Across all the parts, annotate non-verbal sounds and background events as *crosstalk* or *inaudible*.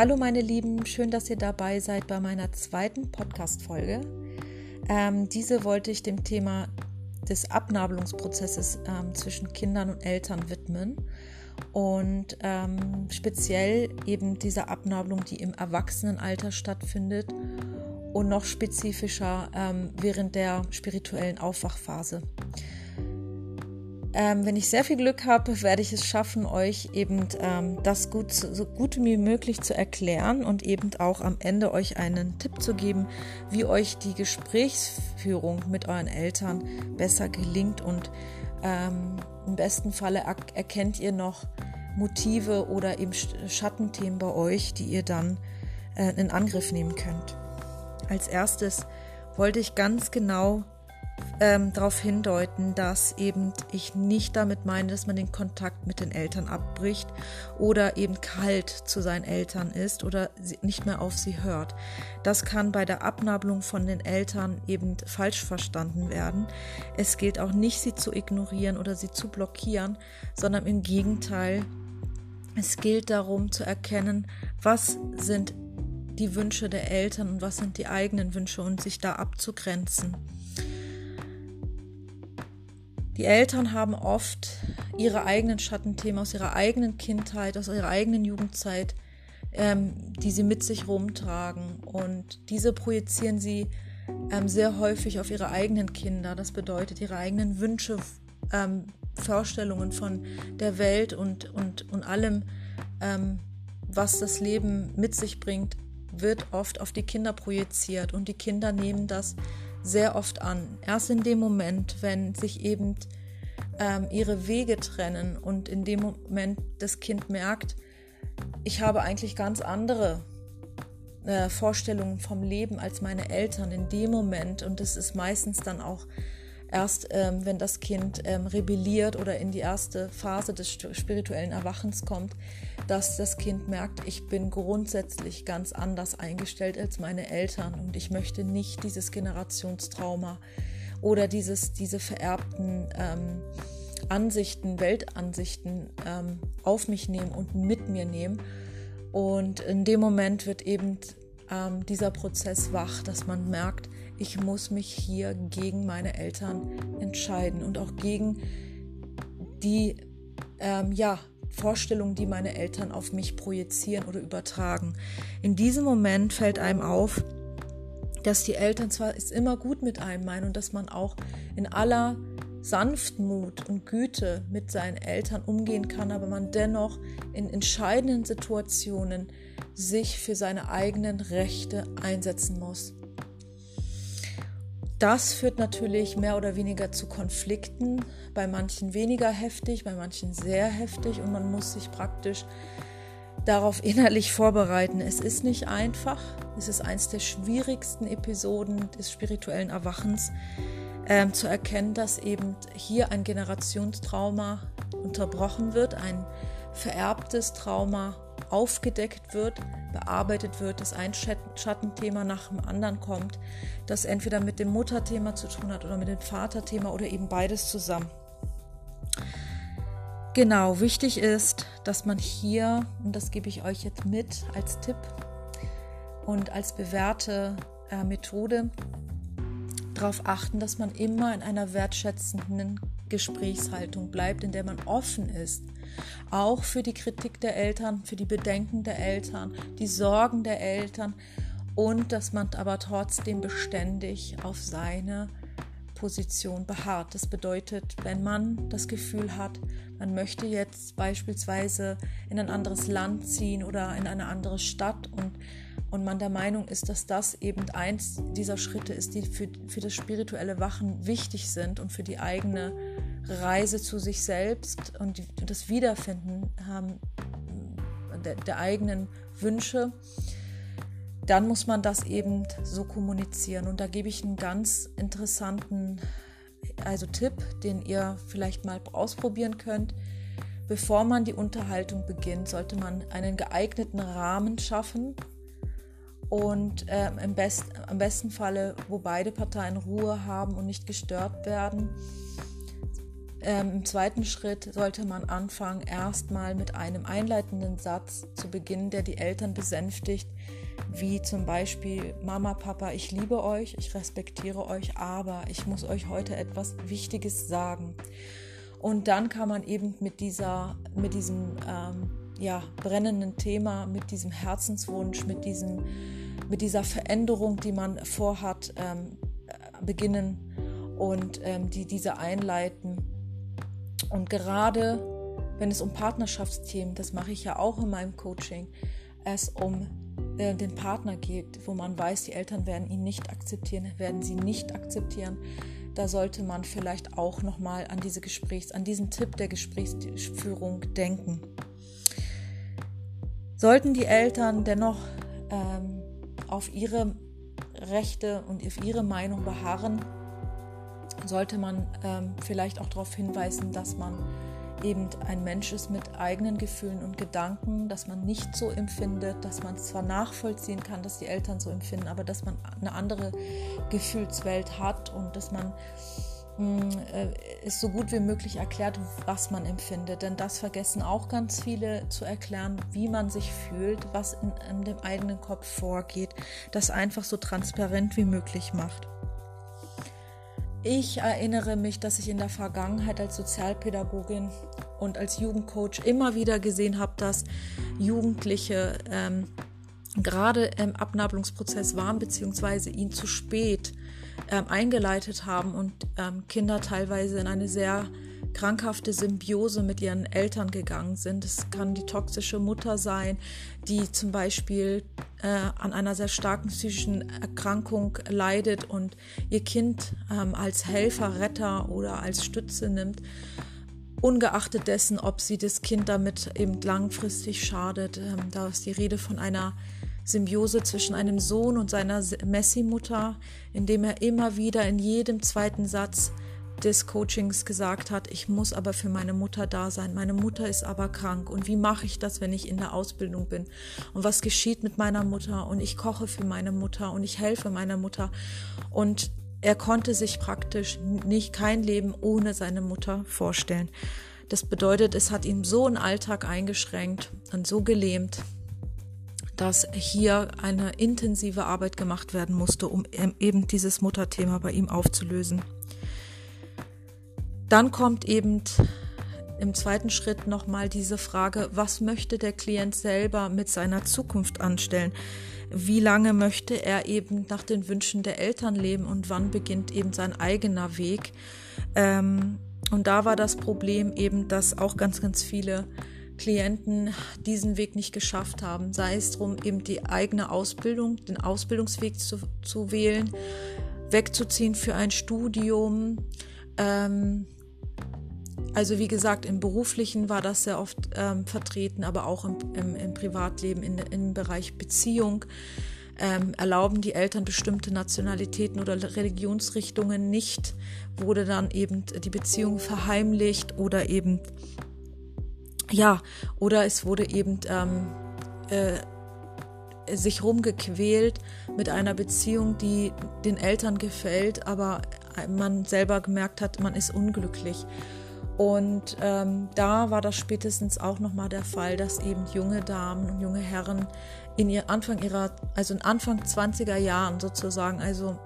Hallo meine Lieben, schön, dass ihr dabei seid bei meiner zweiten Podcast-Folge. Ähm, diese wollte ich dem Thema des Abnabelungsprozesses ähm, zwischen Kindern und Eltern widmen und ähm, speziell eben dieser Abnabelung, die im Erwachsenenalter stattfindet und noch spezifischer ähm, während der spirituellen Aufwachphase. Ähm, wenn ich sehr viel Glück habe, werde ich es schaffen, euch eben ähm, das gut, so gut wie möglich zu erklären und eben auch am Ende euch einen Tipp zu geben, wie euch die Gesprächsführung mit euren Eltern besser gelingt und ähm, im besten Falle er erkennt ihr noch Motive oder eben Schattenthemen bei euch, die ihr dann äh, in Angriff nehmen könnt. Als erstes wollte ich ganz genau ähm, darauf hindeuten, dass eben ich nicht damit meine, dass man den Kontakt mit den Eltern abbricht oder eben kalt zu seinen Eltern ist oder nicht mehr auf sie hört. Das kann bei der Abnabelung von den Eltern eben falsch verstanden werden. Es gilt auch nicht, sie zu ignorieren oder sie zu blockieren, sondern im Gegenteil, es gilt darum zu erkennen, was sind die Wünsche der Eltern und was sind die eigenen Wünsche und sich da abzugrenzen. Die Eltern haben oft ihre eigenen Schattenthemen aus ihrer eigenen Kindheit, aus ihrer eigenen Jugendzeit, ähm, die sie mit sich rumtragen. Und diese projizieren sie ähm, sehr häufig auf ihre eigenen Kinder. Das bedeutet, ihre eigenen Wünsche, ähm, Vorstellungen von der Welt und, und, und allem, ähm, was das Leben mit sich bringt, wird oft auf die Kinder projiziert. Und die Kinder nehmen das sehr oft an. Erst in dem Moment, wenn sich eben ähm, ihre Wege trennen und in dem Moment das Kind merkt, ich habe eigentlich ganz andere äh, Vorstellungen vom Leben als meine Eltern in dem Moment und das ist meistens dann auch erst, ähm, wenn das Kind ähm, rebelliert oder in die erste Phase des spirituellen Erwachens kommt, dass das Kind merkt, ich bin grundsätzlich ganz anders eingestellt als meine Eltern und ich möchte nicht dieses Generationstrauma oder dieses, diese vererbten ähm, Ansichten, Weltansichten ähm, auf mich nehmen und mit mir nehmen. Und in dem Moment wird eben ähm, dieser Prozess wach, dass man merkt, ich muss mich hier gegen meine Eltern entscheiden und auch gegen die ähm, ja, Vorstellungen, die meine Eltern auf mich projizieren oder übertragen. In diesem Moment fällt einem auf, dass die Eltern zwar es immer gut mit einem meinen und dass man auch in aller Sanftmut und Güte mit seinen Eltern umgehen kann, aber man dennoch in entscheidenden Situationen sich für seine eigenen Rechte einsetzen muss. Das führt natürlich mehr oder weniger zu Konflikten, bei manchen weniger heftig, bei manchen sehr heftig und man muss sich praktisch darauf innerlich vorbereiten. Es ist nicht einfach, es ist eines der schwierigsten Episoden des spirituellen Erwachens, äh, zu erkennen, dass eben hier ein Generationstrauma unterbrochen wird, ein vererbtes Trauma aufgedeckt wird, bearbeitet wird, dass ein Schattenthema nach dem anderen kommt, das entweder mit dem Mutterthema zu tun hat oder mit dem Vaterthema oder eben beides zusammen. Genau, wichtig ist, dass man hier, und das gebe ich euch jetzt mit als Tipp und als bewährte äh, Methode, darauf achten, dass man immer in einer wertschätzenden Gesprächshaltung bleibt, in der man offen ist auch für die Kritik der Eltern, für die Bedenken der Eltern, die Sorgen der Eltern und dass man aber trotzdem beständig auf seine Position beharrt. Das bedeutet, wenn man das Gefühl hat, man möchte jetzt beispielsweise in ein anderes Land ziehen oder in eine andere Stadt und, und man der Meinung ist, dass das eben eins dieser Schritte ist, die für, für das spirituelle Wachen wichtig sind und für die eigene Reise zu sich selbst und das Wiederfinden haben der, der eigenen Wünsche, dann muss man das eben so kommunizieren. Und da gebe ich einen ganz interessanten also Tipp, den ihr vielleicht mal ausprobieren könnt. Bevor man die Unterhaltung beginnt, sollte man einen geeigneten Rahmen schaffen und äh, im, best, im besten Falle, wo beide Parteien Ruhe haben und nicht gestört werden Ähm, Im zweiten Schritt sollte man anfangen, erstmal mit einem einleitenden Satz zu beginnen, der die Eltern besänftigt, wie zum Beispiel Mama, Papa, ich liebe euch, ich respektiere euch, aber ich muss euch heute etwas Wichtiges sagen. Und dann kann man eben mit dieser, mit diesem ähm, ja, brennenden Thema, mit diesem Herzenswunsch, mit, diesem, mit dieser Veränderung, die man vorhat, ähm, beginnen und ähm, die diese einleiten. Und gerade wenn es um Partnerschaftsthemen, das mache ich ja auch in meinem Coaching, es um äh, den Partner geht, wo man weiß, die Eltern werden ihn nicht akzeptieren, werden sie nicht akzeptieren, da sollte man vielleicht auch noch mal an diese Gesprächs, an diesen Tipp der Gesprächsführung denken. Sollten die Eltern dennoch ähm, auf ihre Rechte und auf ihre Meinung beharren, sollte man ähm, vielleicht auch darauf hinweisen, dass man eben ein Mensch ist mit eigenen Gefühlen und Gedanken, dass man nicht so empfindet, dass man zwar nachvollziehen kann, dass die Eltern so empfinden, aber dass man eine andere Gefühlswelt hat und dass man mh, hm, äh, so gut wie möglich erklärt, was man empfindet. Denn das vergessen auch ganz viele zu erklären, wie man sich fühlt, was in, in dem eigenen Kopf vorgeht, das einfach so transparent wie möglich macht. Ich erinnere mich, dass ich in der Vergangenheit als Sozialpädagogin und als Jugendcoach immer wieder gesehen habe, dass Jugendliche ähm, gerade im Abnabelungsprozess waren, beziehungsweise ihn zu spät ähm, eingeleitet haben und ähm, Kinder teilweise in eine sehr krankhafte Symbiose mit ihren Eltern gegangen sind. Es kann die toxische Mutter sein, die zum Beispiel äh, an einer sehr starken psychischen Erkrankung leidet und ihr Kind ähm, als Helfer, Retter oder als Stütze nimmt, ungeachtet dessen, ob sie das Kind damit eben langfristig schadet. Ähm, da ist die Rede von einer Symbiose zwischen einem Sohn und seiner Messi-Mutter, indem er immer wieder in jedem zweiten Satz des Coachings gesagt hat, ich muss aber für meine Mutter da sein. Meine Mutter ist aber krank. Und wie mache ich das, wenn ich in der Ausbildung bin? Und was geschieht mit meiner Mutter? Und ich koche für meine Mutter und ich helfe meiner Mutter. Und er konnte sich praktisch nicht kein Leben ohne seine Mutter vorstellen. Das bedeutet, es hat ihn so einen Alltag eingeschränkt und so gelähmt, dass hier eine intensive Arbeit gemacht werden musste, um eben dieses Mutterthema bei ihm aufzulösen. Dann kommt eben im zweiten Schritt nochmal diese Frage, was möchte der Klient selber mit seiner Zukunft anstellen? Wie lange möchte er eben nach den Wünschen der Eltern leben und wann beginnt eben sein eigener Weg? Ähm, und da war das Problem eben, dass auch ganz, ganz viele Klienten diesen Weg nicht geschafft haben. Sei es darum, eben die eigene Ausbildung, den Ausbildungsweg zu, zu wählen, wegzuziehen für ein Studium, ähm, also wie gesagt, im beruflichen war das sehr oft ähm, vertreten, aber auch im, im, im Privatleben, in, im Bereich Beziehung. Ähm, erlauben die Eltern bestimmte Nationalitäten oder Religionsrichtungen nicht, wurde dann eben die Beziehung verheimlicht oder eben, ja, oder es wurde eben ähm, äh, sich rumgequält mit einer Beziehung, die den Eltern gefällt, aber man selber gemerkt hat, man ist unglücklich. Und ähm, da war das spätestens auch nochmal der Fall, dass eben junge Damen und junge Herren in ihr Anfang ihrer, also in Anfang 20er Jahren sozusagen, also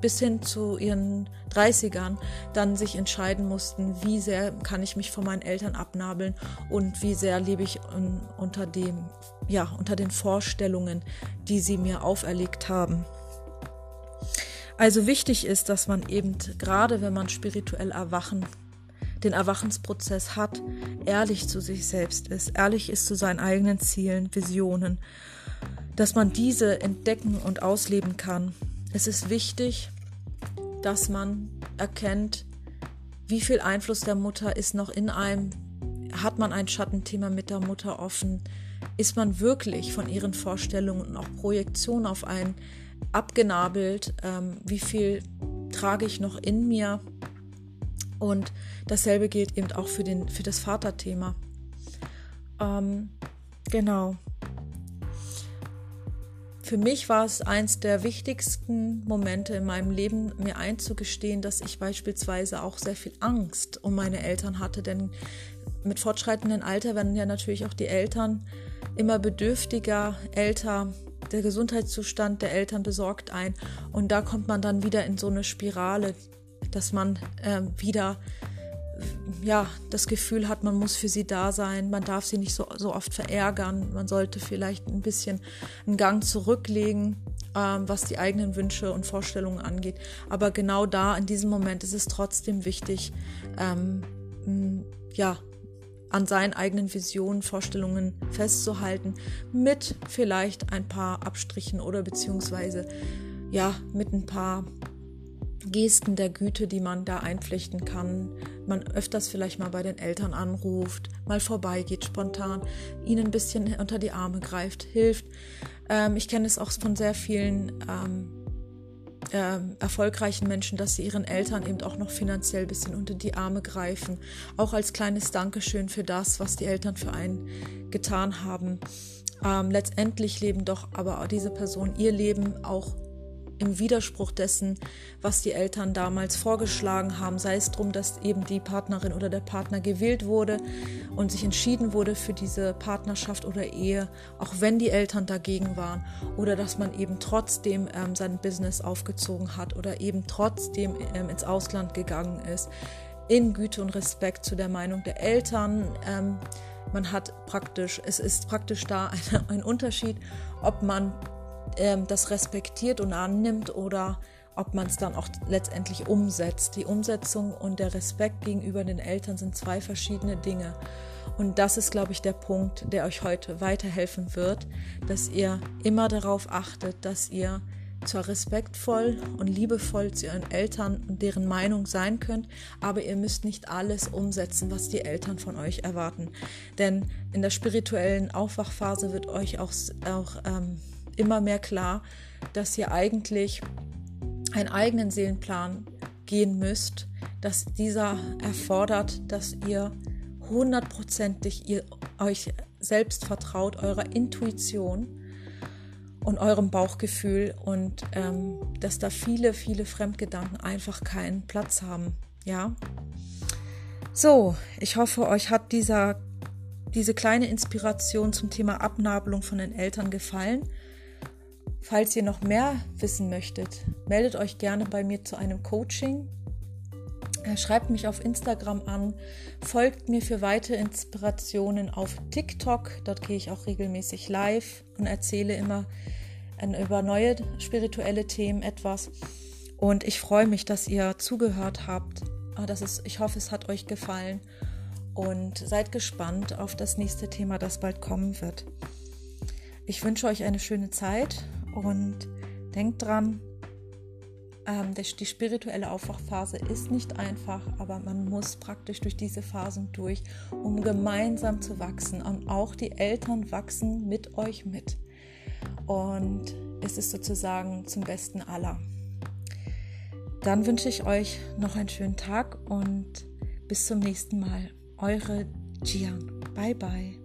bis hin zu ihren 30ern, dann sich entscheiden mussten, wie sehr kann ich mich von meinen Eltern abnabeln und wie sehr lebe ich un, unter dem, ja, unter den Vorstellungen, die sie mir auferlegt haben. Also wichtig ist, dass man eben gerade, wenn man spirituell erwachen den Erwachensprozess hat, ehrlich zu sich selbst ist, ehrlich ist zu seinen eigenen Zielen, Visionen, dass man diese entdecken und ausleben kann. Es ist wichtig, dass man erkennt, wie viel Einfluss der Mutter ist noch in einem, hat man ein Schattenthema mit der Mutter offen, ist man wirklich von ihren Vorstellungen und auch Projektionen auf einen abgenabelt, ähm, wie viel trage ich noch in mir, und dasselbe gilt eben auch für, den, für das Vaterthema. Ähm, genau. für mich war es eins der wichtigsten Momente in meinem Leben, mir einzugestehen, dass ich beispielsweise auch sehr viel Angst um meine Eltern hatte, denn mit fortschreitendem Alter werden ja natürlich auch die Eltern immer bedürftiger, älter, der Gesundheitszustand der Eltern besorgt ein und da kommt man dann wieder in so eine Spirale, dass man äh, wieder ja, das Gefühl hat, man muss für sie da sein, man darf sie nicht so, so oft verärgern, man sollte vielleicht ein bisschen einen Gang zurücklegen, ähm, was die eigenen Wünsche und Vorstellungen angeht. Aber genau da, in diesem Moment, ist es trotzdem wichtig, ähm, ja, an seinen eigenen Visionen, Vorstellungen festzuhalten, mit vielleicht ein paar Abstrichen oder beziehungsweise ja, mit ein paar Gesten der Güte, die man da einflechten kann. Man öfters vielleicht mal bei den Eltern anruft, mal vorbeigeht spontan, ihnen ein bisschen unter die Arme greift, hilft. Ähm, ich kenne es auch von sehr vielen ähm, äh, erfolgreichen Menschen, dass sie ihren Eltern eben auch noch finanziell ein bisschen unter die Arme greifen. Auch als kleines Dankeschön für das, was die Eltern für einen getan haben. Ähm, letztendlich leben doch aber diese Personen ihr Leben auch im Widerspruch dessen, was die Eltern damals vorgeschlagen haben, sei es darum, dass eben die Partnerin oder der Partner gewählt wurde und sich entschieden wurde für diese Partnerschaft oder Ehe, auch wenn die Eltern dagegen waren, oder dass man eben trotzdem ähm, sein Business aufgezogen hat oder eben trotzdem ähm, ins Ausland gegangen ist, in Güte und Respekt zu der Meinung der Eltern. Ähm, man hat praktisch, es ist praktisch da ein, *laughs* ein Unterschied, ob man ähm, das respektiert und annimmt oder ob man es dann auch letztendlich umsetzt. Die Umsetzung und der Respekt gegenüber den Eltern sind zwei verschiedene Dinge. Und das ist, glaube ich, der Punkt, der euch heute weiterhelfen wird, dass ihr immer darauf achtet, dass ihr zwar respektvoll und liebevoll zu ihren Eltern und deren Meinung sein könnt, aber ihr müsst nicht alles umsetzen, was die Eltern von euch erwarten. Denn in der spirituellen Aufwachphase wird euch auch, auch ähm, immer mehr klar, dass ihr eigentlich einen eigenen Seelenplan gehen müsst, dass dieser erfordert, dass ihr hundertprozentig ihr euch selbst vertraut, eurer Intuition und eurem Bauchgefühl und ähm, dass da viele, viele Fremdgedanken einfach keinen Platz haben. Ja. So, ich hoffe, euch hat dieser, diese kleine Inspiration zum Thema Abnabelung von den Eltern gefallen. Falls ihr noch mehr wissen möchtet, meldet euch gerne bei mir zu einem Coaching. Äh, schreibt mich auf Instagram an, folgt mir für weitere Inspirationen auf TikTok. Dort gehe ich auch regelmäßig live und erzähle immer äh, über neue spirituelle Themen etwas. Und ich freue mich, dass ihr zugehört habt. Ah, das ist, ich hoffe, es hat euch gefallen. Und seid gespannt auf das nächste Thema, das bald kommen wird. Ich wünsche euch eine schöne Zeit und denkt dran, ähm, die spirituelle Aufwachphase ist nicht einfach, aber man muss praktisch durch diese Phasen durch, um gemeinsam zu wachsen. Und auch die Eltern wachsen mit euch mit. Und es ist sozusagen zum Besten aller. Dann wünsche ich euch noch einen schönen Tag und bis zum nächsten Mal. Eure Gian. Bye bye.